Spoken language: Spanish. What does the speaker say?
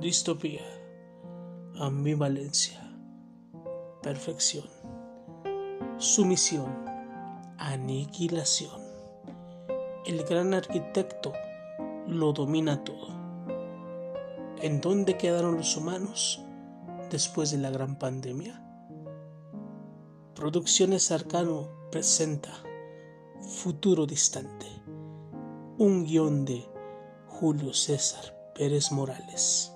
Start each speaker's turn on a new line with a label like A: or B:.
A: distopía, ambivalencia, perfección, sumisión, aniquilación. El gran arquitecto lo domina todo. ¿En dónde quedaron los humanos después de la gran pandemia? Producciones Arcano presenta Futuro Distante, un guion de Julio César Pérez Morales.